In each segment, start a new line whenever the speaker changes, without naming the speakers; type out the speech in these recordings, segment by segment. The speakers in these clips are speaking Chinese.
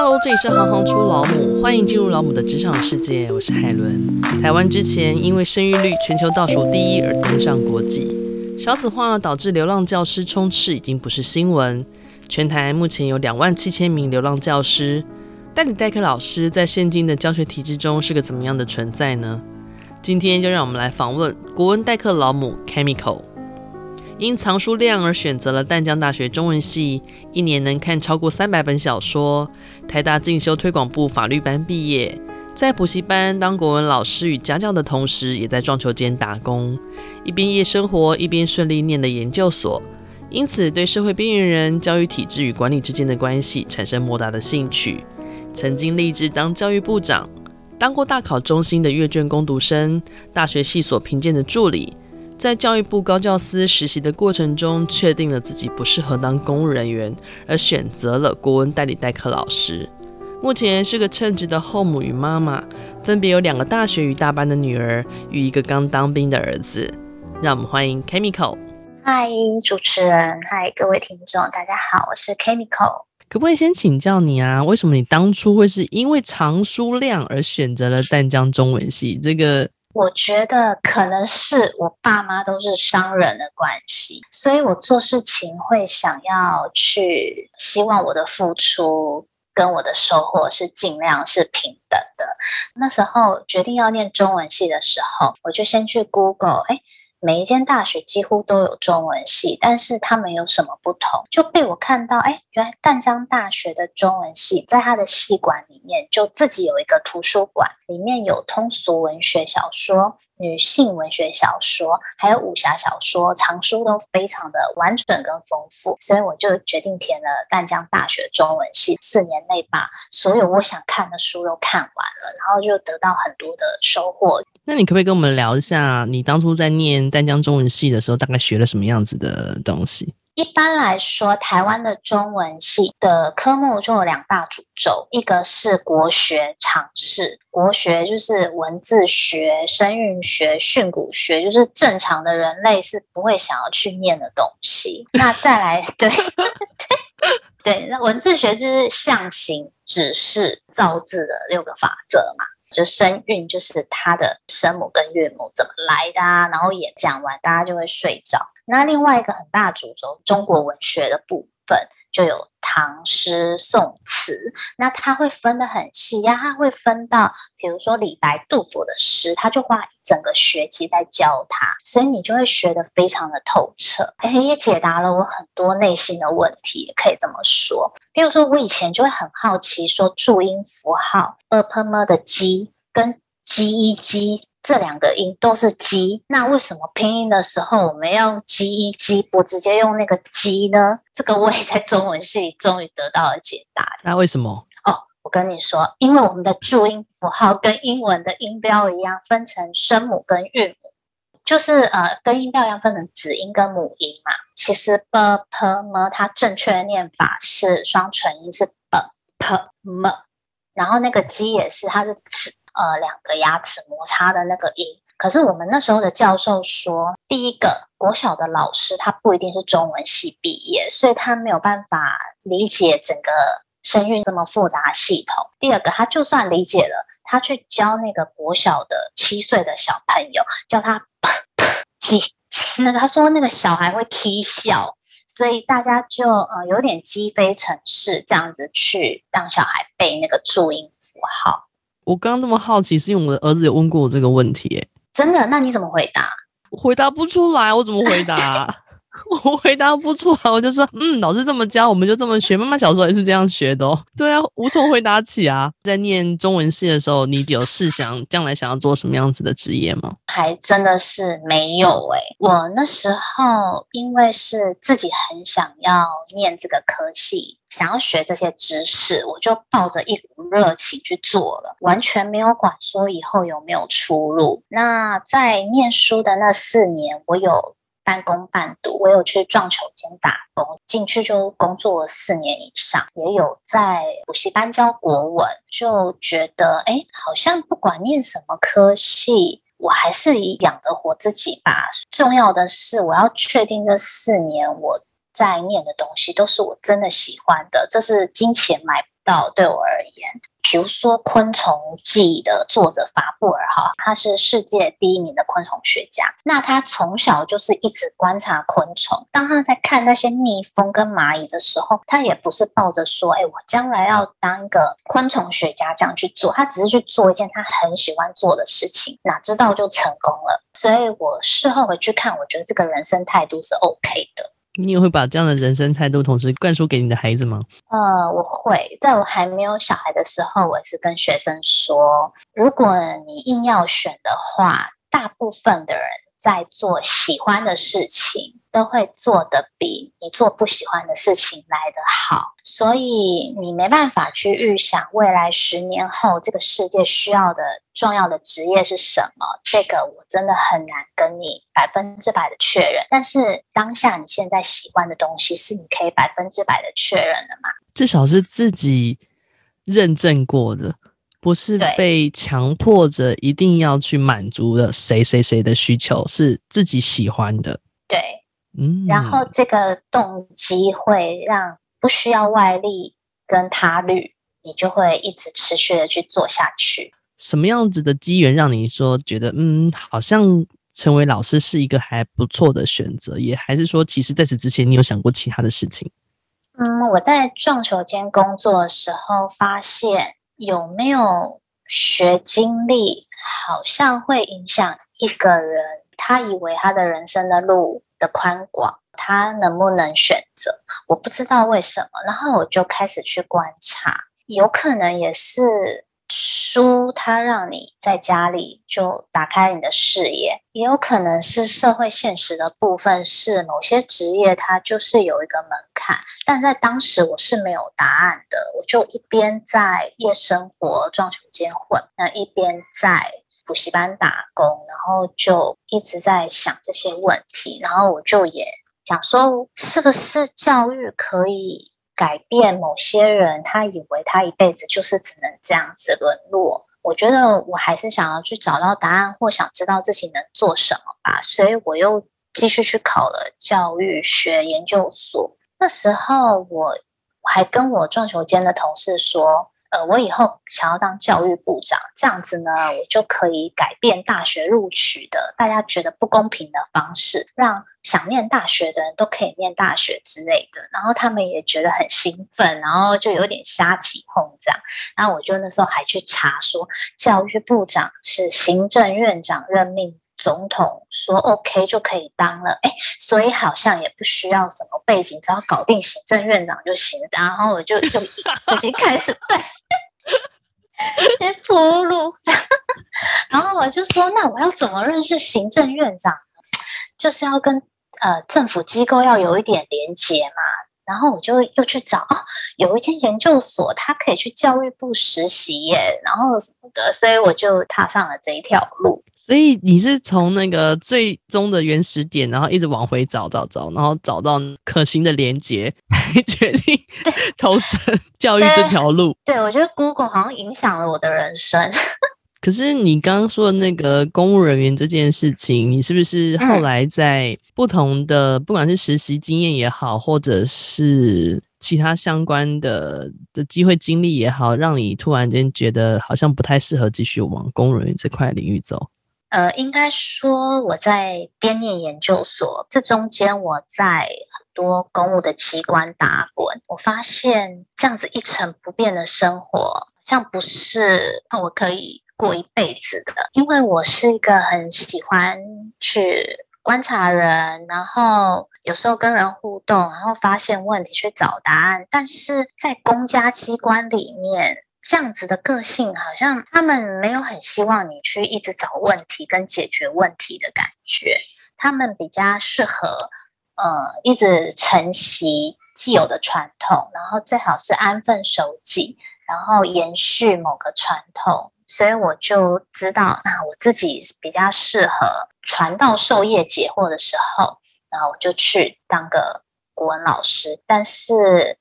Hello，这里是行行出老母，欢迎进入老母的职场世界。我是海伦。台湾之前因为生育率全球倒数第一而登上国际，少子化导致流浪教师充斥已经不是新闻。全台目前有两万七千名流浪教师，代理代课老师在现今的教学体制中是个怎么样的存在呢？今天就让我们来访问国文代课老母 Camiko。因藏书量而选择了淡江大学中文系，一年能看超过三百本小说。台大进修推广部法律班毕业，在补习班当国文老师与家教的同时，也在撞球间打工，一边夜生活，一边顺利念了研究所。因此，对社会边缘人、教育体制与管理之间的关系产生莫大的兴趣。曾经立志当教育部长，当过大考中心的阅卷工读生，大学系所评鉴的助理。在教育部高教司实习的过程中，确定了自己不适合当公务人员，而选择了国文代理代课老师。目前是个称职的后母与妈妈，分别有两个大学与大班的女儿与一个刚当兵的儿子。让我们欢迎 Camiko。
嗨，主持人，嗨，各位听众，大家好，我是 Chemical。
可不可以先请教你啊？为什么你当初会是因为藏书量而选择了淡江中文系？这个？
我觉得可能是我爸妈都是商人的关系，所以我做事情会想要去希望我的付出跟我的收获是尽量是平等的。那时候决定要念中文系的时候，我就先去 Google，哎。每一间大学几乎都有中文系，但是他们有什么不同？就被我看到，哎，原来淡江大学的中文系在它的系馆里面就自己有一个图书馆，里面有通俗文学小说。女性文学小说，还有武侠小说，藏书都非常的完整跟丰富，所以我就决定填了淡江大学中文系，四年内把所有我想看的书都看完了，然后就得到很多的收获。
那你可不可以跟我们聊一下，你当初在念淡江中文系的时候，大概学了什么样子的东西？
一般来说，台湾的中文系的科目就有两大主轴，一个是国学常识，国学就是文字学、声韵学、训诂学，就是正常的人类是不会想要去念的东西。那再来，对对 对，那文字学就是象形、指示、造字的六个法则嘛。就声韵就是他的声母跟韵母怎么来的啊，然后也讲完，大家就会睡着。那另外一个很大主轴，中国文学的部分就有唐诗宋词，那它会分得很细呀，它会分到，比如说李白、杜甫的诗，他就花一整个学期在教他，所以你就会学得非常的透彻，哎，也解答了我很多内心的问题，也可以这么说。比如说我以前就会很好奇，说注音符号 “a p m” 的“鸡”跟 “g e g” 这两个音都是鸡那为什么拼音的时候我们要用鸡一鸡不直接用那个鸡呢？这个我也在中文系里终于得到了解答。
那为什么？
哦我跟你说因为我们的注音符号跟英文的音标一样分成声母跟韵母。就是呃跟音标一样分成子音跟母音嘛。其实 bpm 它正确的念法是双唇音是 bpm 然后那个鸡也是它是呃，两个牙齿摩擦的那个音。可是我们那时候的教授说，第一个国小的老师他不一定是中文系毕业，所以他没有办法理解整个声韵这么复杂系统。第二个，他就算理解了，他去教那个国小的七岁的小朋友，教他噗噗鸡，那他说那个小孩会啼笑，所以大家就呃有点鸡飞城市这样子去让小孩背那个注音符号。
我刚刚那么好奇，是因为我的儿子有问过我这个问题，欸，
真的？那你怎么回答？
我回答不出来，我怎么回答？我回答不出来，我就说，嗯，老师这么教，我们就这么学。妈妈小时候也是这样学的哦。对啊，无从回答起啊。在念中文系的时候，你有试想将来想要做什么样子的职业吗？
还真的是没有诶、我那时候因为是自己很想要念这个科系，想要学这些知识，我就抱着一股热情去做了，完全没有管说以后有没有出路。那在念书的那四年，我有。半工半读，我有去撞球间打工，进去就工作四年以上，也有在补习班教国文，就觉得哎，好像不管念什么科系，我还是以养得活自己吧。重要的是，我要确定这四年我在念的东西都是我真的喜欢的，这是金钱买道对我而言。比如说《昆虫记》的作者法布尔哈，他是世界第一名的昆虫学家。那他从小就是一直观察昆虫。当他在看那些蜜蜂跟蚂蚁的时候，他也不是抱着说：“哎，我将来要当一个昆虫学家这样去做。”他只是去做一件他很喜欢做的事情，哪知道就成功了。所以我事后回去看，我觉得这个人生态度是 OK 的。
你也会把这样的人生态度同时灌输给你的孩子吗？
呃，我会，在我还没有小孩的时候，我是跟学生说，如果你硬要选的话，大部分的人。在做喜欢的事情，都会做得比你做不喜欢的事情来得好。所以你没办法去预想未来十年后这个世界需要的重要的职业是什么。这个我真的很难跟你百分之百的确认。但是当下你现在喜欢的东西，是你可以百分之百的确认的吗？
至少是自己认证过的。不是被强迫着一定要去满足了谁谁谁的需求，是自己喜欢的。
对，嗯，然后这个动机会让不需要外力跟他律，你就会一直持续的去做下去。
什么样子的机缘让你说觉得嗯，好像成为老师是一个还不错的选择？也还是说，其实在此之前你有想过其他的事情？
嗯，我在撞球间工作的时候发现。有没有学经历，好像会影响一个人，他以为他的人生的路的宽广，他能不能选择？我不知道为什么，然后我就开始去观察，有可能也是。书它让你在家里就打开你的视野，也有可能是社会现实的部分，是某些职业它就是有一个门槛，但在当时我是没有答案的，我就一边在夜生活撞球间混，那一边在补习班打工，然后就一直在想这些问题，然后我就也想说，是不是教育可以？改变某些人，他以为他一辈子就是只能这样子沦落。我觉得我还是想要去找到答案，或想知道自己能做什么吧。所以我又继续去考了教育学研究所。那时候我还跟我撞球间的同事说。呃，我以后想要当教育部长，这样子呢，我就可以改变大学录取的大家觉得不公平的方式，让想念大学的人都可以念大学之类的，然后他们也觉得很兴奋，然后就有点瞎起哄这样。然后我就那时候还去查说，教育部长是行政院长任命。总统说 OK 就可以当了，哎，所以好像也不需要什么背景，只要搞定行政院长就行。然后我就就自己开始对，先铺路。然后我就说，那我要怎么认识行政院长？就是要跟呃政府机构要有一点连结嘛。然后我就又去找啊，有一间研究所，他可以去教育部实习耶，然后什么的，所以我就踏上了这一条路。
所以你是从那个最终的原始点，然后一直往回找找找，然后找到可行的连接，才决定 投身 教育这条路。
对，对，我觉得 Google 好像影响了我的人生。
可是你刚刚说的那个公务人员这件事情，你是不是后来在不同的，不管是实习经验也好，或者是其他相关的的机会经历也好，让你突然间觉得好像不太适合继续往公务人员这块领域走？
呃，应该说我在编念研究所，这中间我在很多公务的机关打滚，我发现这样子一成不变的生活，好像不是我可以过一辈子的。因为我是一个很喜欢去观察人，然后有时候跟人互动，然后发现问题去找答案，但是在公家机关里面。这样子的个性，好像他们没有很希望你去一直找问题跟解决问题的感觉。他们比较适合，呃，一直承袭既有的传统，然后最好是安分守己，然后延续某个传统。所以我就知道，那我自己比较适合传道授业解惑的时候，然后我就去当个国文老师。但是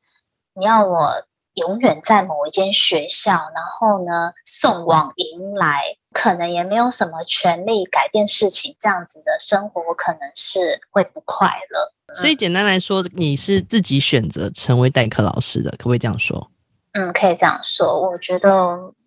你要我。永远在某一间学校，然后呢，送往迎来，可能也没有什么权利改变事情，这样子的生活，我可能是会不快乐。
所以简单来说，你是自己选择成为代课老师的，可不可以这样说？
嗯，可以这样说。我觉得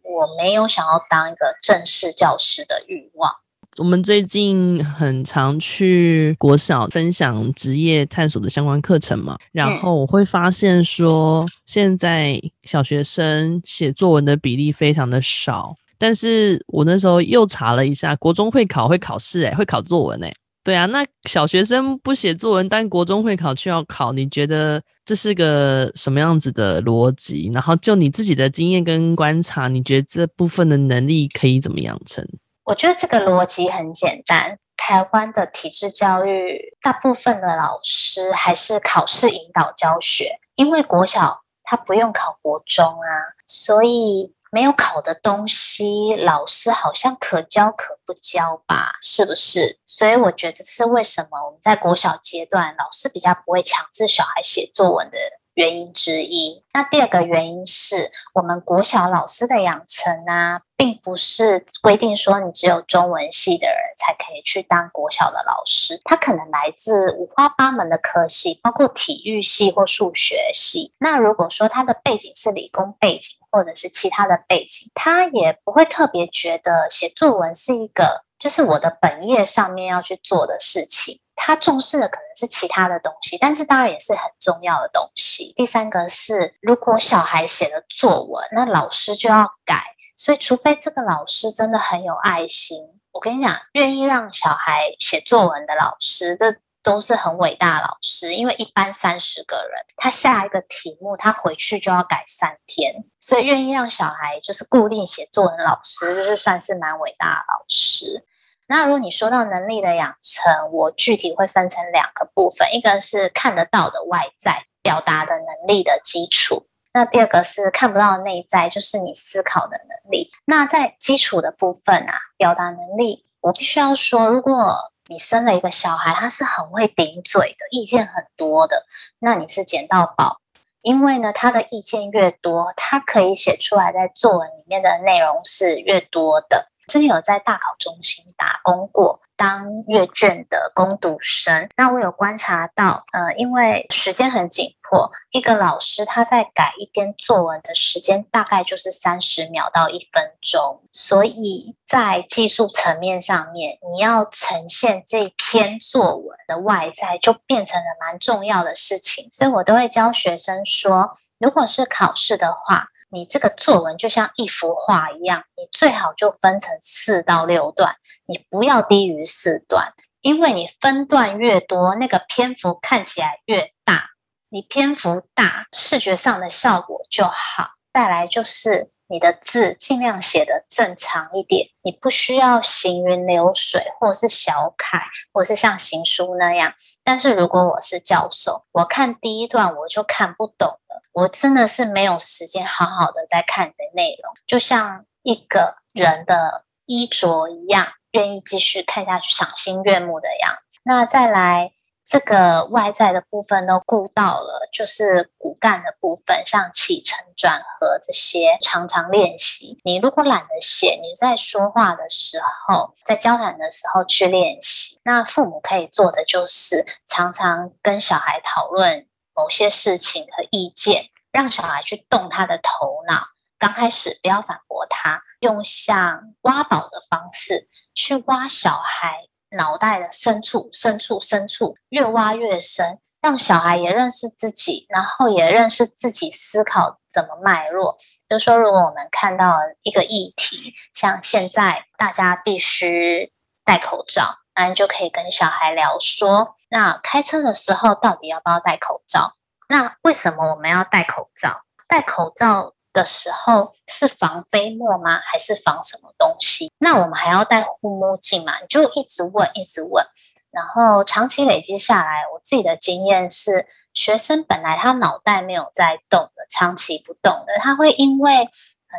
我没有想要当一个正式教师的欲望。
我们最近很常去国小分享职业探索的相关课程嘛，然后我会发现说，现在小学生写作文的比例非常的少。但是我那时候又查了一下，国中会考会考试，诶，会考作文，诶，对啊，那小学生不写作文，但国中会考却要考，你觉得这是个什么样子的逻辑？然后就你自己的经验跟观察，你觉得这部分的能力可以怎么养成？
我觉得这个逻辑很简单，台湾的体制教育大部分的老师还是考试引导教学，因为国小他不用考国中啊，所以。没有考的东西，老师好像可教可不教吧？是不是？所以我觉得这是为什么我们在国小阶段，老师比较不会强制小孩写作文的原因之一。那第二个原因是我们国小老师的养成啊，并不是规定说你只有中文系的人才可以去当国小的老师，他可能来自五花八门的科系，包括体育系或数学系。那如果说他的背景是理工背景，或者是其他的背景，他也不会特别觉得写作文是一个，就是我的本业上面要去做的事情。他重视的可能是其他的东西，但是当然也是很重要的东西。第三个是，如果小孩写了作文，那老师就要改，所以除非这个老师真的很有爱心，我跟你讲，愿意让小孩写作文的老师，这。都是很伟大的老师，因为一般三十个人，他下一个题目，他回去就要改三天，所以愿意让小孩就是固定写作文的老师，就是算是蛮伟大的老师。那如果你说到能力的养成，我具体会分成两个部分，一个是看得到的外在表达的能力的基础，那第二个是看不到的内在，就是你思考的能力。那在基础的部分啊，表达能力，我必须要说，如果你生了一个小孩，他是很会顶嘴的，意见很多的，那你是捡到宝，因为呢，他的意见越多，他可以写出来在作文里面的内容是越多的。之前有在大考中心打工过。当阅卷的工读生，那我有观察到，呃，因为时间很紧迫，一个老师他在改一篇作文的时间大概就是三十秒到一分钟，所以在技术层面上面，你要呈现这篇作文的外在，就变成了蛮重要的事情。所以我都会教学生说，如果是考试的话，你这个作文就像一幅画一样，你最好就分成四到六段，你不要低于四段，因为你分段越多，那个篇幅看起来越大，你篇幅大，视觉上的效果就好。再来就是。你的字尽量写得正常一点，你不需要行云流水，或者是小楷，或者是像行书那样。但是如果我是教授，我看第一段我就看不懂了，我真的是没有时间好好的在看你的内容，就像一个人的衣着一样，愿意继续看下去，赏心悦目的样子。那再来。这个外在的部分都顾到了，就是骨干的部分，像起承转合这些，常常练习。你如果懒得写，你在说话的时候，在交谈的时候去练习。那父母可以做的就是，常常跟小孩讨论某些事情和意见，让小孩去动他的头脑。刚开始不要反驳他，用像挖宝的方式去挖小孩。脑袋的深处，深处，深处，越挖越深，让小孩也认识自己，然后也认识自己思考怎么脉络。就说，如果我们看到一个议题，像现在大家必须戴口罩，那就可以跟小孩聊说，那开车的时候到底要不要戴口罩？那为什么我们要戴口罩？戴口罩的时候是防飞沫吗？还是防什么东西？那我们还要戴护目镜吗？你就一直问，一直问，然后长期累积下来，我自己的经验是，学生本来他脑袋没有在动的，长期不动的，他会因为。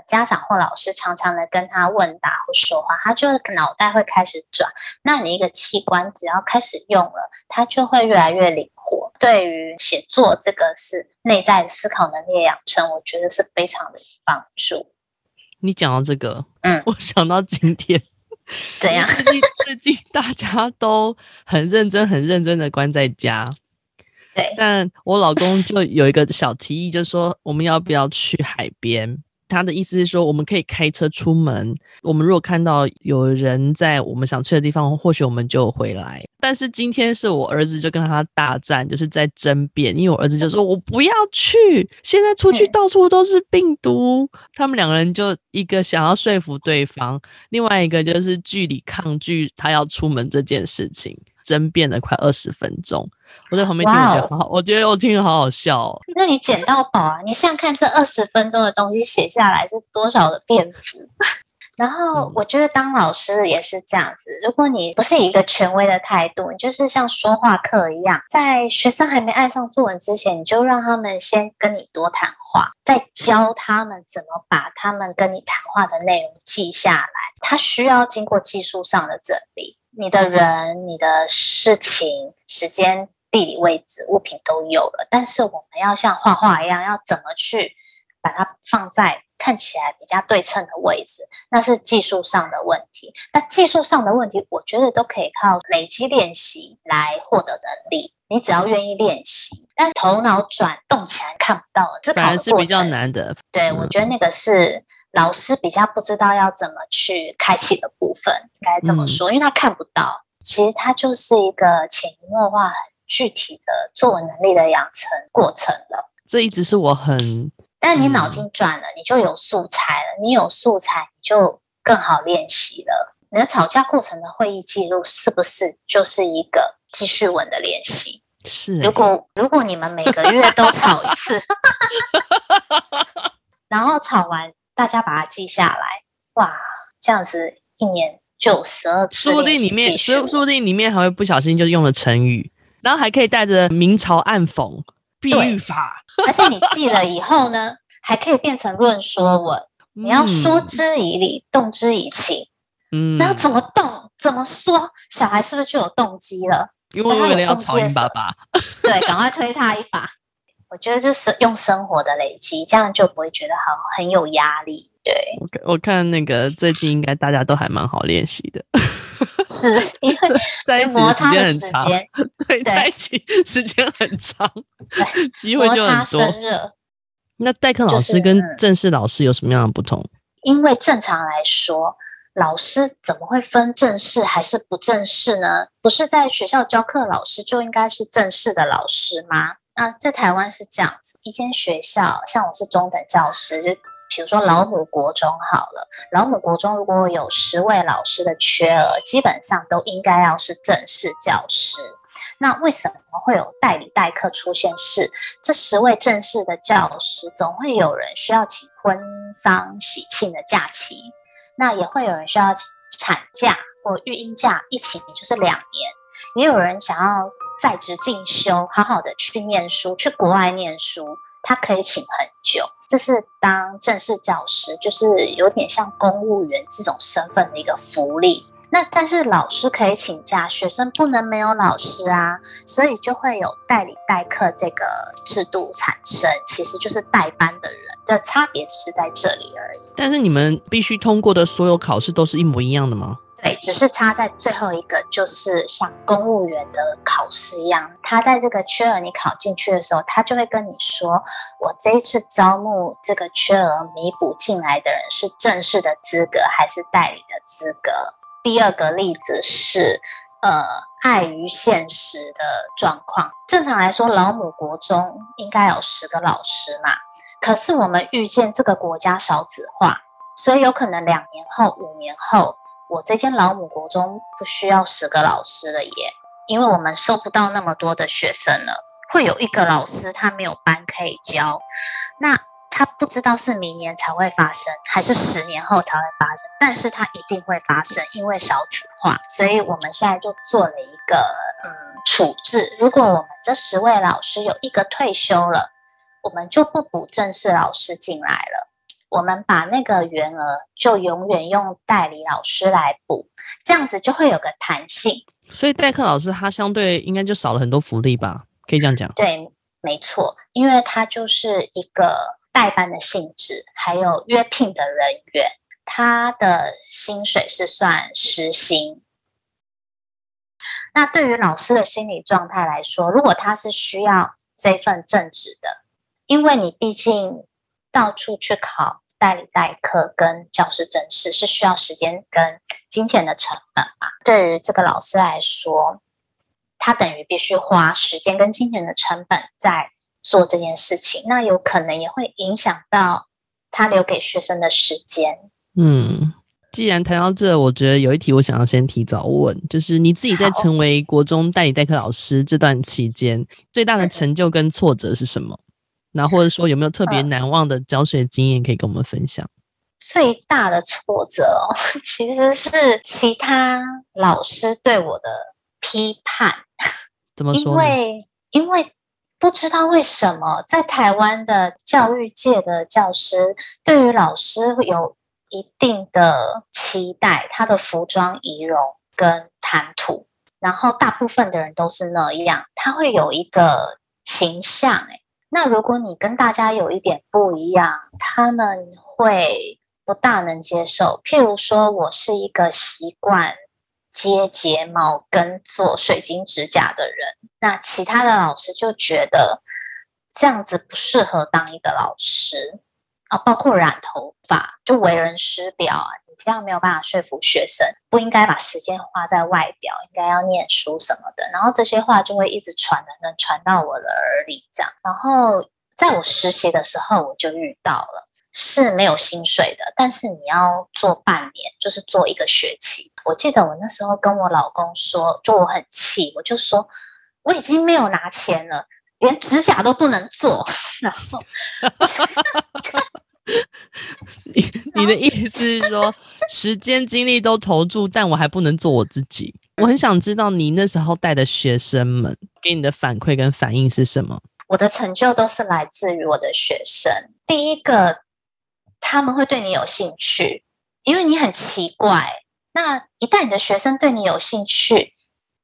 家长或老师常常的跟他问答或说话，他就脑袋会开始转。那你一个器官只要开始用了，它就会越来越灵活。对于写作这个是内在的思考能力的养成，我觉得是非常的有帮助。
你讲到这个，嗯，我想到今天
怎样？
最近最近大家都很认真、很认真的关在家，
对，
但我老公就有一个小提议，就是说我们要不要去海边？他的意思是说，我们可以开车出门。我们如果看到有人在我们想去的地方，或许我们就回来。但是今天是我儿子就跟他大战，就是在争辩，因为我儿子就说：“我不要去，现在出去到处都是病毒。”他们两个人就一个想要说服对方，另外一个就是据理抗拒他要出门这件事情，争辩了快二十分钟。我在旁边听着好好我觉得我听着好好笑哦。
那你捡到宝啊！你想想看，这二十分钟的东西写下来是多少的篇幅？然后我觉得当老师也是这样子，如果你不是以一个权威的态度，你就是像说话课一样，在学生还没爱上作文之前，你就让他们先跟你多谈话，再教他们怎么把他们跟你谈话的内容记下来。他需要经过技术上的整理，你的人、你的事情、时间。地理位置、物品都有了，但是我们要像画画一样，要怎么去把它放在看起来比较对称的位置？那是技术上的问题。那技术上的问题，我觉得都可以靠累积练习来获得能力。你只要愿意练习，但头脑转动起来看不到，这反而
是比较难的。
对、嗯，我觉得那个是老师比较不知道要怎么去开启的部分，该怎么说、嗯，因为他看不到。其实它就是一个潜移默化。很具体的作文能力的养成过程了，
这一直是我很……
但你脑筋转了、嗯，你就有素材了。你有素材，你就更好练习了。你的吵架过程的会议记录，是不是就是一个记叙文的练习？
是。
如果如果你们每个月都吵一次，然后吵完，大家把它记下来，哇，这样子一年就十二次。
说不定里面，说说不定里面还会不小心就用了成语。然后还可以带着明嘲暗讽、比喻法，
而且你记了以后呢，还可以变成论说文。嗯、你要说之以理，动之以情。嗯，那要怎么动，怎么说，小孩是不是就有动机了？
因为为了要吵你爸爸，
对，赶快推他一把。我觉得就是用生活的累积，这样就不会觉得好很有压力。对，
我我看那个最近应该大家都还蛮好练习的。
是因为 在一起时间很长，
对，在一起时间很长，机会就很多。那代课老师跟正式老师有什么样的不同？
就是，因为正常来说，老师怎么会分正式还是不正式呢？不是在学校教课老师就应该是正式的老师吗？那，在台湾是这样子，一间学校，像我是中等教师，就。比如说老母国中好了，老母国中如果有十位老师的缺额，基本上都应该要是正式教师。那为什么会有代理代课出现？是这十位正式的教师，总会有人需要请婚丧喜庆的假期，那也会有人需要请产假或育婴假，一请就是两年。也有人想要在职进修，好好的去念书，去国外念书。他可以请很久，这是当正式教师，就是有点像公务员这种身份的一个福利。那但是老师可以请假，学生不能没有老师啊，所以就会有代理代课这个制度产生，其实就是代班的人的差别只是在这里而已。
但是你们必须通过的所有考试都是一模一样的吗？
对，只是差在最后一个，就是像公务员的考试一样，他在这个缺额你考进去的时候，他就会跟你说，我这一次招募这个缺额弥补进来的人是正式的资格还是代理的资格？第二个例子是，呃，碍于现实的状况，正常来说，老母国中应该有十个老师嘛，可是我们遇见这个国家少子化，所以有可能两年后、五年后。我这间老母国中不需要十个老师了耶，因为我们收不到那么多的学生了。会有一个老师他没有班可以教，那他不知道是明年才会发生，还是十年后才会发生，但是他一定会发生，因为少子化。所以我们现在就做了一个嗯处置，如果我们这十位老师有一个退休了，我们就不补正式老师进来了。我们把那个员额就永远用代理老师来补，这样子就会有个弹性。
所以代课老师他相对应该就少了很多福利吧？可以这样讲？
对，没错，因为他就是一个代班的性质，还有约聘的人员，他的薪水是算时薪。那对于老师的心理状态来说，如果他是需要这份正职的，因为你毕竟到处去考代理代课跟教师甄试是需要时间跟金钱的成本嘛。对于这个老师来说，他等于必须花时间跟金钱的成本在做这件事情，那有可能也会影响到他留给学生的时间。
嗯。既然谈到这，我觉得有一题我想要先提早问，就是你自己在成为国中代理代课老师这段期间，最大的成就跟挫折是什么？然后或者说有没有特别难忘的教学经验可以跟我们分享？
最大的挫折哦，其实是其他老师对我的批判。
怎么说？
因为因为不知道为什么，在台湾的教育界的教师对于老师有。一定的期待，他的服装仪容跟谈吐，然后大部分的人都是那样，他会有一个形象，诶，那如果你跟大家有一点不一样，他们会不大能接受。譬如说，我是一个习惯接睫毛跟做水晶指甲的人，那其他的老师就觉得这样子不适合当一个老师。啊，包括染头发，就为人师表啊，这样没有办法说服学生，不应该把时间花在外表，应该要念书什么的。然后这些话就会一直传的，能传到我的耳里，这样。然后在我实习的时候，我就遇到了，是没有薪水的，但是你要做半年，就是做一个学期。我记得我那时候跟我老公说，就我很气，我就说我已经没有拿钱了。连指甲都不能做，然后
你你的意思是说，时间精力都投注，但我还不能做我自己。我很想知道你那时候带的学生们给你的反馈跟反应是什么？
我的成就都是来自于我的学生。第一个，他们会对你有兴趣，因为你很奇怪。那一旦你的学生对你有兴趣，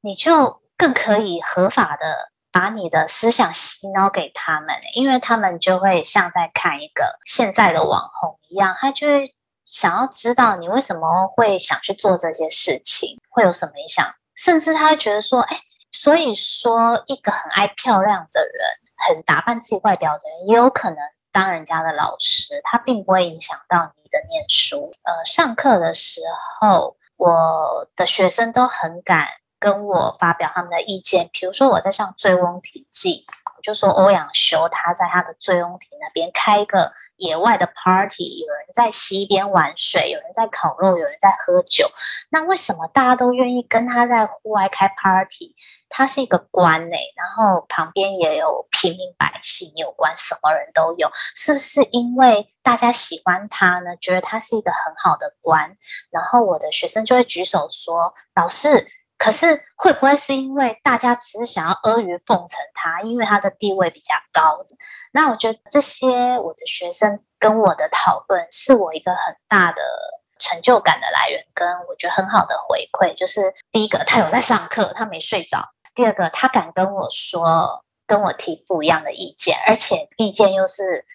你就更可以合法的。把你的思想洗脑给他们，因为他们就会像在看一个现在的网红一样，他就会想要知道你为什么会想去做这些事情，会有什么影响，甚至他会觉得说，哎，所以说一个很爱漂亮的人，很打扮自己外表的人，也有可能当人家的老师，他并不会影响到你的念书。呃，上课的时候，我的学生都很敢。跟我发表他们的意见，比如说我在上《醉翁亭记》，我就说欧阳修他在他的醉翁亭那边开一个野外的 party，有人在溪边玩水，有人在烤肉，有人在喝酒。那为什么大家都愿意跟他在户外开 party？他是一个官呢，然后旁边也有平民百姓，有官，什么人都有，是不是因为大家喜欢他呢？觉得他是一个很好的官？然后我的学生就会举手说：“老师。”可是会不会是因为大家只是想要阿谀奉承他，因为他的地位比较高？那我觉得这些我的学生跟我的讨论，是我一个很大的成就感的来源，跟我觉得很好的回馈。就是第一个，他有在上课，他没睡着；第二个，他敢跟我说，跟我提不一样的意见，而且意见又是。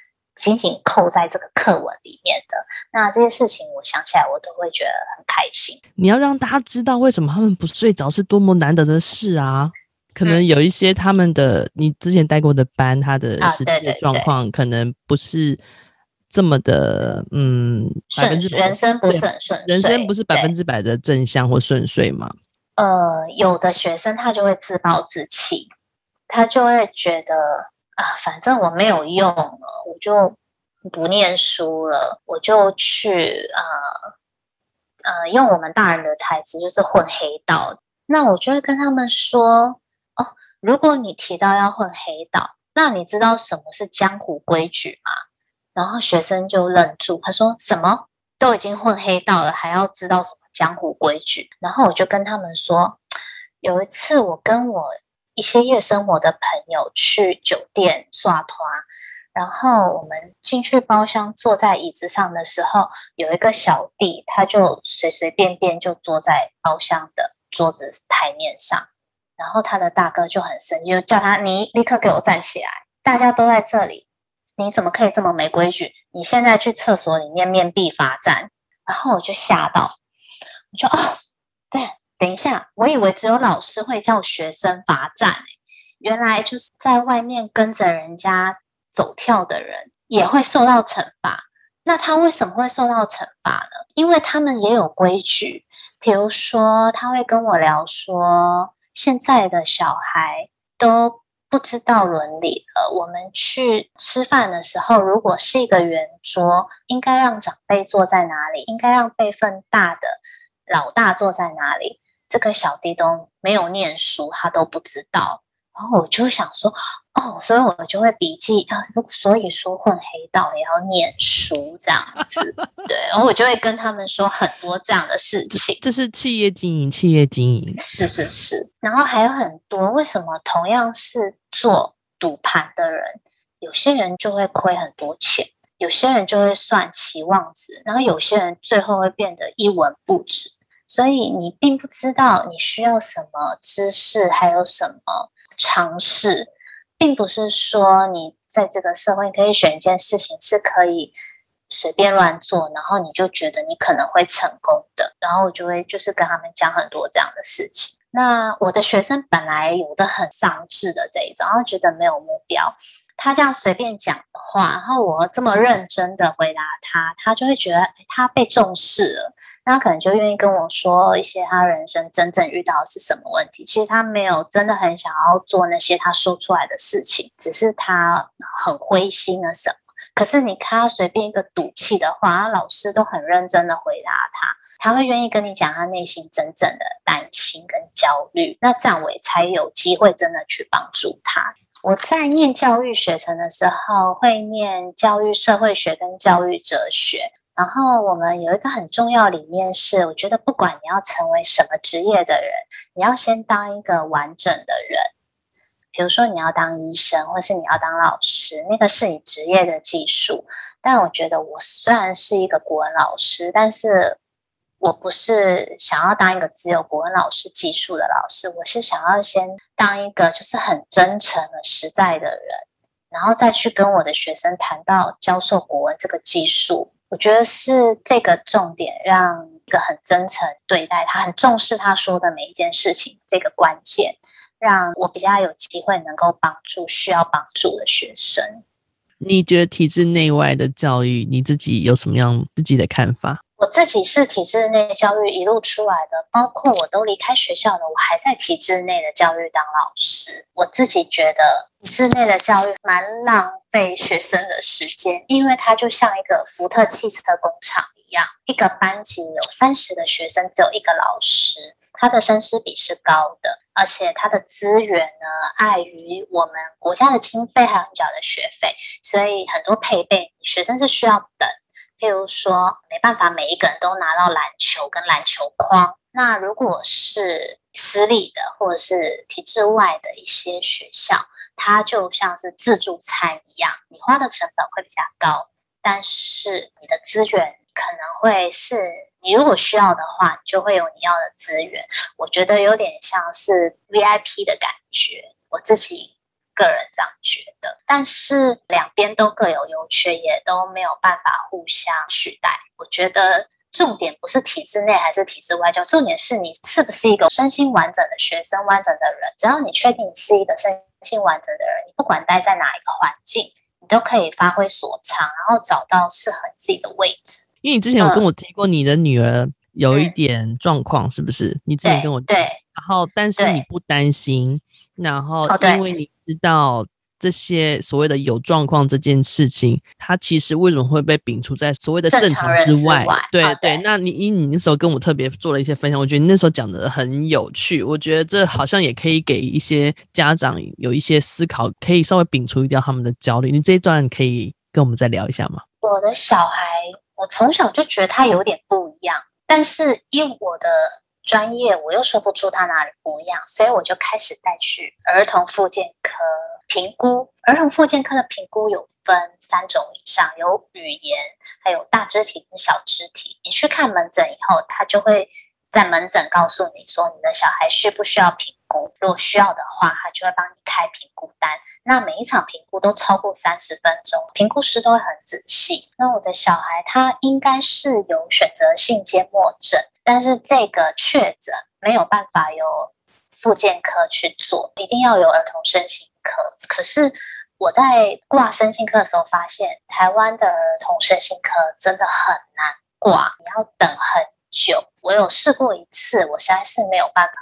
紧紧扣在这个课文里面的，那这些事情，我想起来我都会觉得很开心。
你要让大家知道为什么他们不睡着是多么难得的事啊！可能有一些他们的、嗯、你之前带过的班，他的实际的状况可能不是这么的，嗯，顺
人生不是很顺，
人生不是百分之百的正向或顺遂吗？
呃，有的学生他就会自暴自弃，他就会觉得。啊，反正我没有用了，我就不念书了，我就去呃呃，用我们大人的台词就是混黑道。那我就会跟他们说，哦，如果你提到要混黑道，那你知道什么是江湖规矩吗？然后学生就愣住，他说什么？都已经混黑道了，还要知道什么江湖规矩？然后我就跟他们说，有一次我跟我。一些夜生活的朋友去酒店耍团，然后我们进去包厢，坐在椅子上的时候，有一个小弟，他就随随便便就坐在包厢的桌子台面上，然后他的大哥就很生气，就叫他，你立刻给我站起来，大家都在这里，你怎么可以这么没规矩？你现在去厕所里面面壁罚站。然后我就吓到，我就哦，对。等一下，我以为只有老师会叫学生罚站，原来就是在外面跟着人家走跳的人也会受到惩罚。那他为什么会受到惩罚呢？因为他们也有规矩，比如说他会跟我聊说，现在的小孩都不知道伦理了。我们去吃饭的时候，如果是一个圆桌，应该让长辈坐在哪里？应该让辈分大的老大坐在哪里？这个小弟都没有念书，他都不知道。然后我就想说，哦，所以我就会笔记啊，所以说混黑道也要念书这样子，对。然后我就会跟他们说很多这样的事情。
这是企业经营，企业经营
是是是。然后还有很多，为什么同样是做赌盘的人，有些人就会亏很多钱，有些人就会算期望值，然后有些人最后会变得一文不值。所以你并不知道你需要什么知识，还有什么。尝试，并不是说你在这个社会可以选一件事情是可以随便乱做，然后你就觉得你可能会成功的。然后我就会就是跟他们讲很多这样的事情。那我的学生本来有的很丧志的这一种，然后觉得没有目标，他这样随便讲的话，然后我这么认真的回答他，他就会觉得他被重视了。他可能就愿意跟我说一些他人生真正遇到的是什么问题。其实他没有真的很想要做那些他说出来的事情，只是他很灰心的什么。可是你看他随便一个赌气的话，老师都很认真的回答他，他会愿意跟你讲他内心真正的担心跟焦虑。那这样我也才有机会真的去帮助他。我在念教育学程的时候，会念教育社会学跟教育哲学。然后我们有一个很重要理念是，我觉得不管你要成为什么职业的人，你要先当一个完整的人。比如说你要当医生，或是你要当老师，那个是你职业的技术。但我觉得我虽然是一个国文老师，但是我不是想要当一个只有国文老师技术的老师，我是想要先当一个就是很真诚、很实在的人，然后再去跟我的学生谈到教授国文这个技术。我觉得是这个重点，让一个很真诚对待他，很重视他说的每一件事情，这个关键，让我比较有机会能够帮助需要帮助的学生。
你觉得体制内外的教育，你自己有什么样自己的看法？
我自己是体制内教育一路出来的，包括我都离开学校了，我还在体制内的教育当老师。我自己觉得体制内的教育蛮浪费学生的时间，因为它就像一个福特汽车工厂一样，一个班级有三十个学生，只有一个老师，他的生师比是高的，而且他的资源呢，碍于我们国家的经费还有缴的学费，所以很多配备学生是需要等。譬如说，没办法，每一个人都拿到篮球跟篮球框。那如果是私立的或者是体制外的一些学校，它就像是自助餐一样，你花的成本会比较高，但是你的资源可能会是你如果需要的话，就会有你要的资源。我觉得有点像是 VIP 的感觉，我自己。个人这样觉得，但是两边都各有优缺，也都没有办法互相取代。我觉得重点不是体制内还是体制外教，重点是你是不是一个身心完整的学生、完整的人。只要你确定你是一个身心完整的人，你不管待在哪一个环境，你都可以发挥所长，然后找到适合自己的位置。
因为你之前有跟我提过，你的女儿有一点状况，是不是？你之前跟我提，
对，
然后但是你不担心。然后，因为你知道这些所谓的有状况这件事情，它其实为什么会被摒除在所谓的正常之外？对对，对，那你你你那时候跟我特别做了一些分享，我觉得你那时候讲的很有趣，我觉得这好像也可以给一些家长有一些思考，可以稍微摒除掉他们的焦虑。你这一段可以跟我们再聊一下吗？
我的小孩，我从小就觉得他有点不一样，但是因为我的。专业我又说不出他哪里不一样，所以我就开始带去儿童复健科评估。儿童复健科的评估有分三种以上，有语言，还有大肢体跟小肢体。你去看门诊以后，他就会在门诊告诉你说你的小孩需不需要评估。如果需要的话，他就会帮你开评估单。那每一场评估都超过三十分钟，评估师都会很仔细。那我的小孩他应该是有选择性缄默症。但是这个确诊没有办法由复健科去做，一定要有儿童身心科。可是我在挂身心科的时候发现，台湾的儿童身心科真的很难挂，你要等很久。我有试过一次，我实在是没有办法。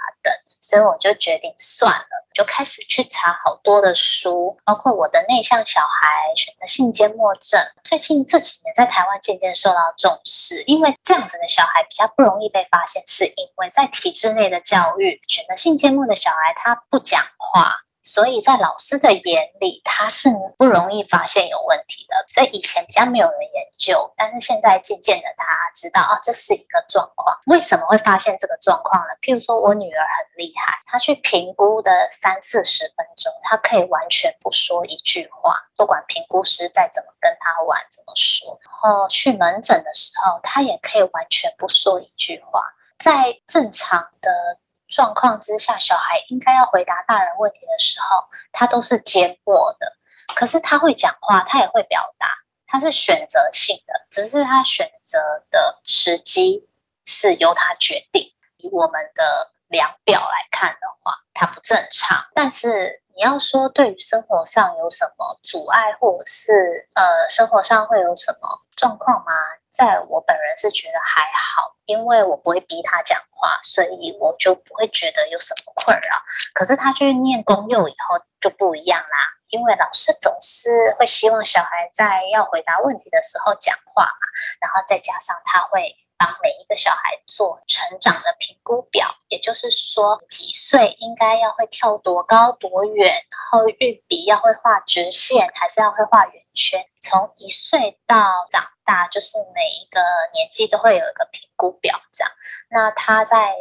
所以我就决定算了，就开始去查好多的书，包括我的内向小孩选择性缄默症。最近这几年在台湾渐渐受到重视，因为这样子的小孩比较不容易被发现，是因为在体制内的教育，选择性缄默的小孩他不讲话。所以在老师的眼里，他是不容易发现有问题的。所以以前比较没有人研究，但是现在渐渐的大家知道啊，这是一个状况。为什么会发现这个状况呢？譬如说我女儿很厉害，她去评估的三四十分钟，她可以完全不说一句话，不管评估师再怎么跟她玩，怎么说。然后去门诊的时候，她也可以完全不说一句话。在正常的。状况之下，小孩应该要回答大人问题的时候，他都是缄默的。可是他会讲话，他也会表达，他是选择性的，只是他选择的时机是由他决定。以我们的量表来看的话，他不正常。但是你要说对于生活上有什么阻碍，或者是呃生活上会有什么状况吗？在我本人是觉得还好，因为我不会逼他讲话，所以我就不会觉得有什么困扰。可是他去念公幼以后就不一样啦，因为老师总是会希望小孩在要回答问题的时候讲话嘛，然后再加上他会帮每一个小孩做成长的评估表，也就是说几岁应该要会跳多高多远，然后运笔要会画直线，还是要会画圆圈，从一岁到长。啊就是每一个年纪都会有一个评估表，这样。那他在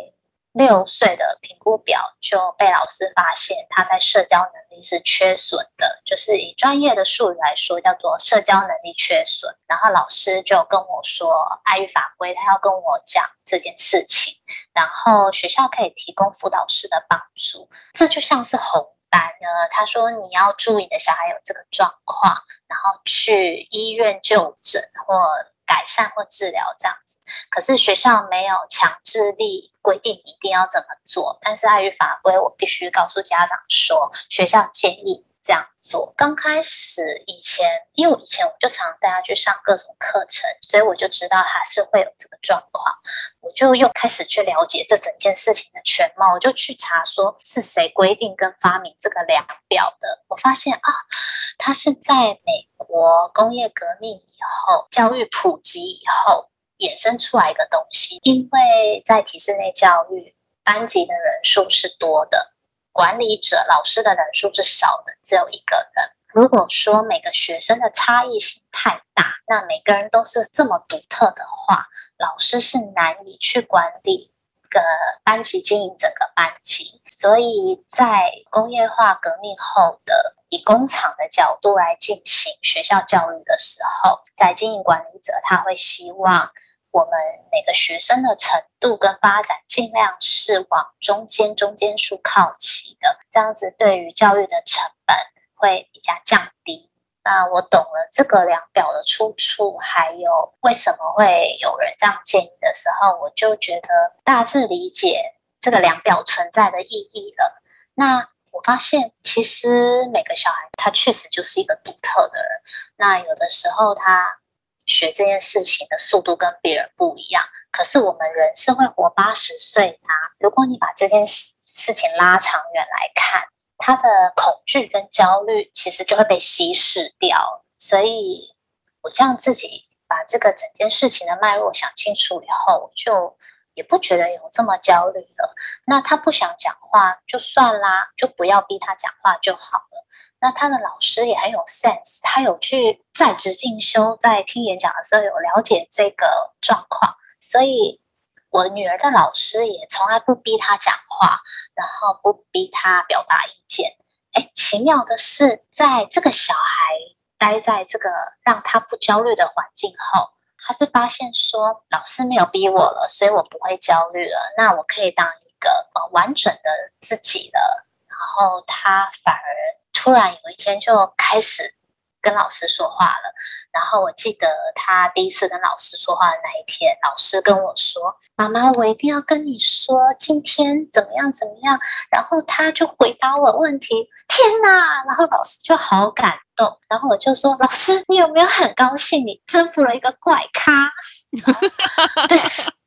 六岁的评估表就被老师发现他在社交能力是缺损的，就是以专业的术语来说叫做社交能力缺损。然后老师就跟我说，碍于法规，他要跟我讲这件事情，然后学校可以提供辅导师的帮助。这就像是红但呢，他说你要注意你的小孩有这个状况。然后去医院就诊或改善或治疗这样子，可是学校没有强制力规定一定要怎么做，但是碍于法规，我必须告诉家长说，学校建议这样做。刚开始以前，因为我以前我就常带他去上各种课程，所以我就知道他是会有这个状况。我就又开始去了解这整件事情的全貌，我就去查说是谁规定跟发明这个量表的。我发现啊，它是在美国工业革命以后，教育普及以后衍生出来一个东西。因为在体制内教育，班级的人数是多的，管理者老师的人数是少的，只有一个人。如果说每个学生的差异性太大，那每个人都是这么独特的话。老师是难以去管理个班级经营整个班级，所以在工业化革命后的以工厂的角度来进行学校教育的时候，在经营管理者他会希望我们每个学生的程度跟发展尽量是往中间中间数靠齐的，这样子对于教育的成本会比较降低。那我懂了这个量表的出处，还有为什么会有人这样建议的时候，我就觉得大致理解这个量表存在的意义了。那我发现，其实每个小孩他确实就是一个独特的人。那有的时候他学这件事情的速度跟别人不一样，可是我们人是会活八十岁的。如果你把这件事事情拉长远来看。他的恐惧跟焦虑其实就会被稀释掉，所以我这样自己把这个整件事情的脉络想清楚以后，就也不觉得有这么焦虑了。那他不想讲话就算啦，就不要逼他讲话就好了。那他的老师也很有 sense，他有去在职进修，在听演讲的时候有了解这个状况，所以。我女儿的老师也从来不逼她讲话，然后不逼她表达意见。哎，奇妙的是，在这个小孩待在这个让他不焦虑的环境后，他是发现说，老师没有逼我了，所以我不会焦虑了。那我可以当一个呃完整的自己了。然后他反而突然有一天就开始跟老师说话了。然后我记得他第一次跟老师说话的那一天，老师跟我说：“妈妈，我一定要跟你说今天怎么样怎么样。”然后他就回答我问题，天哪！然后老师就好感动。然后我就说：“老师，你有没有很高兴你征服了一个怪咖？”对。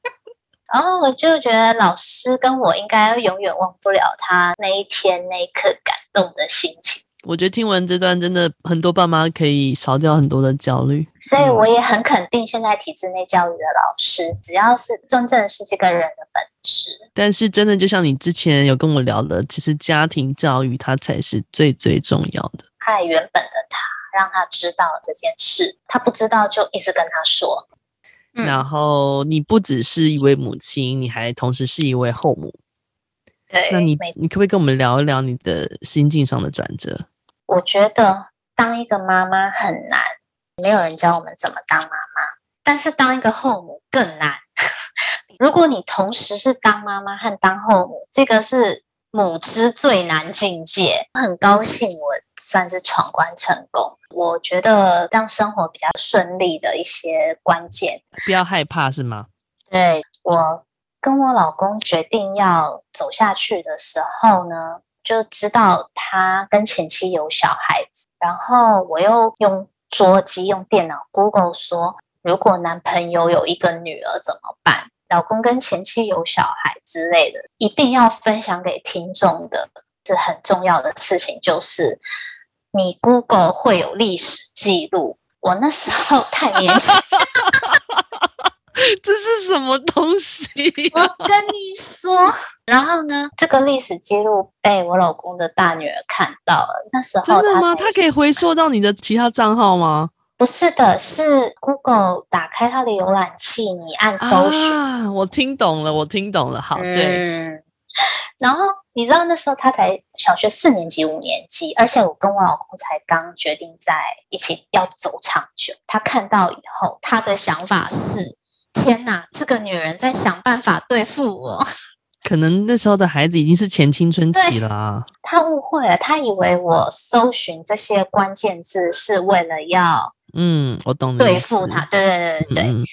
然后我就觉得老师跟我应该永远忘不了他那一天那一刻感动的心情。
我觉得听完这段，真的很多爸妈可以少掉很多的焦虑，
所以我也很肯定现在体制内教育的老师，只要是真正是这个人的本质。
但是真的就像你之前有跟我聊的，其实家庭教育它才是最最重要的。
爱原本的他，让他知道这件事，他不知道就一直跟他说。
嗯、然后你不只是一位母亲，你还同时是一位后母。
对，
那你你可不可以跟我们聊一聊你的心境上的转折？
我觉得当一个妈妈很难，没有人教我们怎么当妈妈。但是当一个后母更难。如果你同时是当妈妈和当后母，这个是母之最难境界。很高兴我算是闯关成功。我觉得让生活比较顺利的一些关键，
不要害怕是吗？
对，我跟我老公决定要走下去的时候呢。就知道他跟前妻有小孩子，然后我又用桌机用电脑 Google 说，如果男朋友有一个女儿怎么办？老公跟前妻有小孩之类的，一定要分享给听众的，是很重要的事情，就是你 Google 会有历史记录。我那时候太年轻。
这是什么东西啊？
我跟你说，然后呢，这个历史记录被我老公的大女儿看到了。那时候他
真的吗？他可以回溯到你的其他账号吗？
不是的，是 Google 打开它的浏览器，你按搜寻。
啊，我听懂了，我听懂了。好，对。
嗯。然后你知道那时候他才小学四年级、五年级，而且我跟我老公才刚决定在一起要走长久。他看到以后，他的想法是。天哪，这个女人在想办法对付我。
可能那时候的孩子已经是前青春期了啊。
他误会了，他以为我搜寻这些关键字是为了要，
嗯，我懂，
对付他。对对对对对。嗯。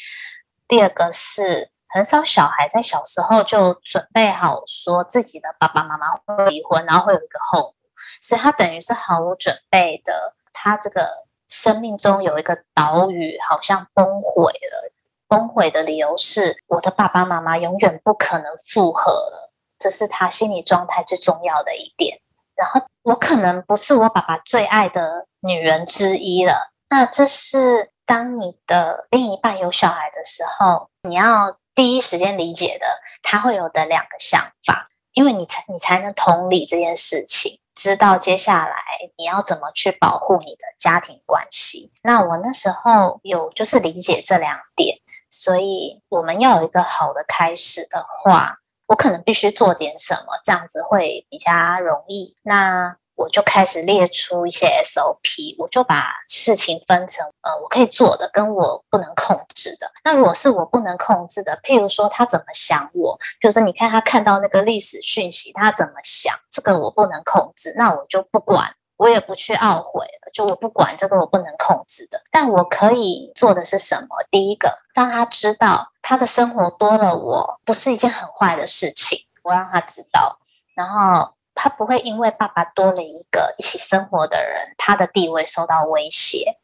第二个是，很少小孩在小时候就准备好说自己的爸爸妈妈会离婚，然后会有一个后果，所以他等于是毫无准备的。他这个生命中有一个岛屿，好像崩毁了。崩毁的理由是我的爸爸妈妈永远不可能复合了，这是他心理状态最重要的一点。然后我可能不是我爸爸最爱的女人之一了。那这是当你的另一半有小孩的时候，你要第一时间理解的，他会有的两个想法，因为你才你才能同理这件事情，知道接下来你要怎么去保护你的家庭关系。那我那时候有就是理解这两点。所以我们要有一个好的开始的话，我可能必须做点什么，这样子会比较容易。那我就开始列出一些 SOP，我就把事情分成呃，我可以做的跟我不能控制的。那如果是我不能控制的，譬如说他怎么想我，譬如说你看他看到那个历史讯息，他怎么想，这个我不能控制，那我就不管。我也不去懊悔了，就我不管这个我不能控制的，但我可以做的是什么？第一个，让他知道他的生活多了我不是一件很坏的事情，我让他知道，然后他不会因为爸爸多了一个一起生活的人，他的地位受到威胁。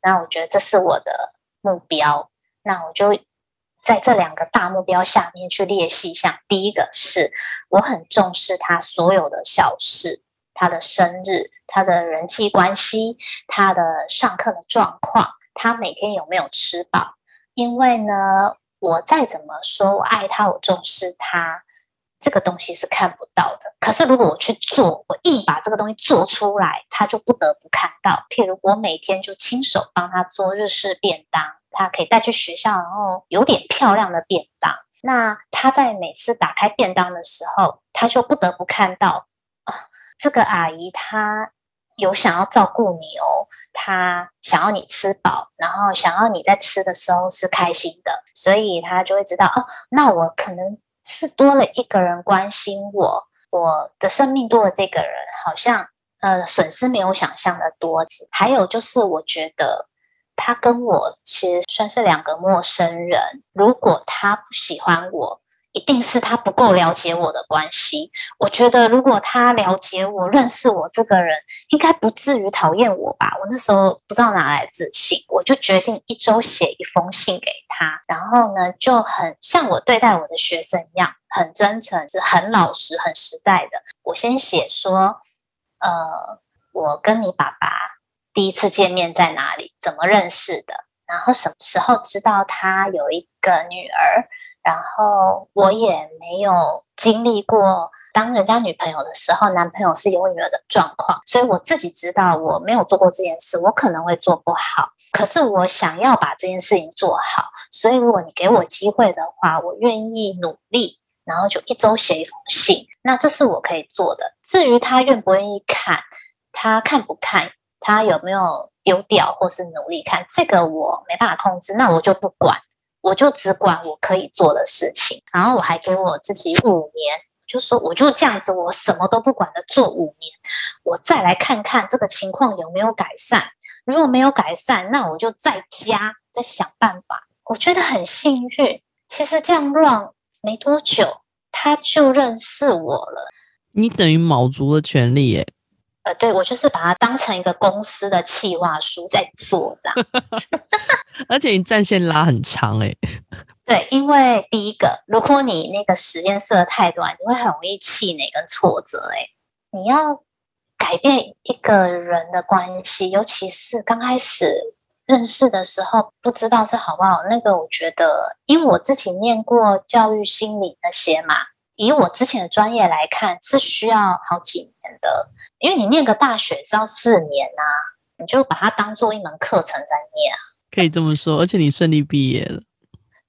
那我觉得这是我的目标，那我就在这两个大目标下面去列细项。第一个是我很重视他所有的小事。他的生日，他的人际关系，他的上课的状况，他每天有没有吃饱？因为呢，我再怎么说我爱他，我重视他，这个东西是看不到的。可是如果我去做，我硬把这个东西做出来，他就不得不看到。譬如我每天就亲手帮他做日式便当，他可以带去学校，然后有点漂亮的便当。那他在每次打开便当的时候，他就不得不看到啊。这个阿姨她有想要照顾你哦，她想要你吃饱，然后想要你在吃的时候是开心的，所以他就会知道哦，那我可能是多了一个人关心我，我的生命多了这个人，好像呃，损失没有想象的多。还有就是，我觉得他跟我其实算是两个陌生人。如果他不喜欢我，一定是他不够了解我的关系。我觉得，如果他了解我、认识我这个人，应该不至于讨厌我吧？我那时候不知道哪来自信，我就决定一周写一封信给他。然后呢，就很像我对待我的学生一样，很真诚，是很老实、很实在的。我先写说。呃，我跟你爸爸第一次见面在哪里？怎么认识的？然后什么时候知道他有一个女儿？然后我也没有经历过当人家女朋友的时候，男朋友是有女儿的状况，所以我自己知道我没有做过这件事，我可能会做不好。可是我想要把这件事情做好，所以如果你给我机会的话，我愿意努力。然后就一周写一封信，那这是我可以做的。至于他愿不愿意看，他看不看，他有没有丢掉或是努力看，这个我没办法控制，那我就不管，我就只管我可以做的事情。然后我还给我自己五年，就说我就这样子，我什么都不管的做五年，我再来看看这个情况有没有改善。如果没有改善，那我就再加，再想办法。我觉得很幸运，其实这样乱。没多久，他就认识我了。
你等于卯足了全力耶。
呃，对，我就是把它当成一个公司的企划书在做这样。
而且你战线拉很长哎。
对，因为第一个，如果你那个时间设得太短，你会很容易气馁跟挫折哎。你要改变一个人的关系，尤其是刚开始。认识的时候不知道是好不好，那个我觉得，因为我自己念过教育心理那些嘛，以我之前的专业来看，是需要好几年的，因为你念个大学是要四年啊，你就把它当做一门课程在念啊。
可以这么说，而且你顺利毕业了。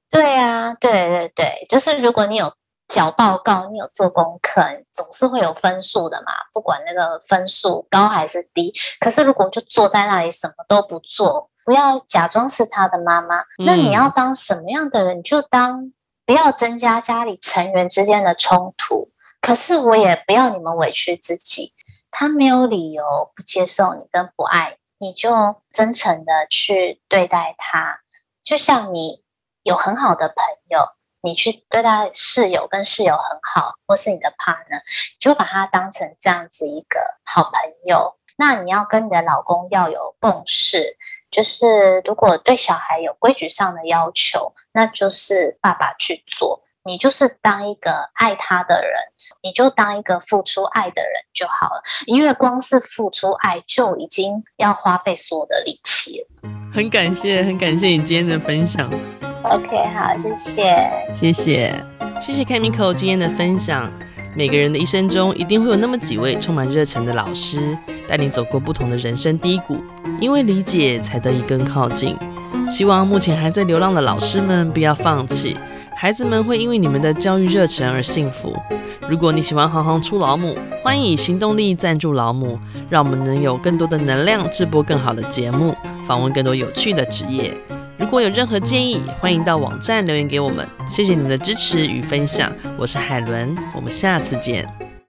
对啊，对对对，就是如果你有交报告，你有做功课，总是会有分数的嘛，不管那个分数高还是低。可是如果就坐在那里什么都不做。不要假装是他的妈妈，那你要当什么样的人？就当不要增加家里成员之间的冲突。可是我也不要你们委屈自己。他没有理由不接受你跟不爱你，就真诚的去对待他。就像你有很好的朋友，你去对待室友，跟室友很好，或是你的 partner，就把他当成这样子一个好朋友。那你要跟你的老公要有共识。就是如果对小孩有规矩上的要求，那就是爸爸去做。你就是当一个爱他的人，你就当一个付出爱的人就好了。因为光是付出爱就已经要花费所有的力气了。
很感谢，很感谢你今天的分享。
OK，好，谢谢，
谢谢，谢谢 Camiko 今天的分享。每个人的一生中，一定会有那么几位充满热忱的老师，带你走过不同的人生低谷。因为理解，才得以更靠近。希望目前还在流浪的老师们不要放弃，孩子们会因为你们的教育热忱而幸福。如果你喜欢行行出老母，欢迎以行动力赞助老母，让我们能有更多的能量制播更好的节目，访问更多有趣的职业。如果有任何建议，欢迎到网站留言给我们。谢谢你们的支持与分享，我是海伦，我们下次见。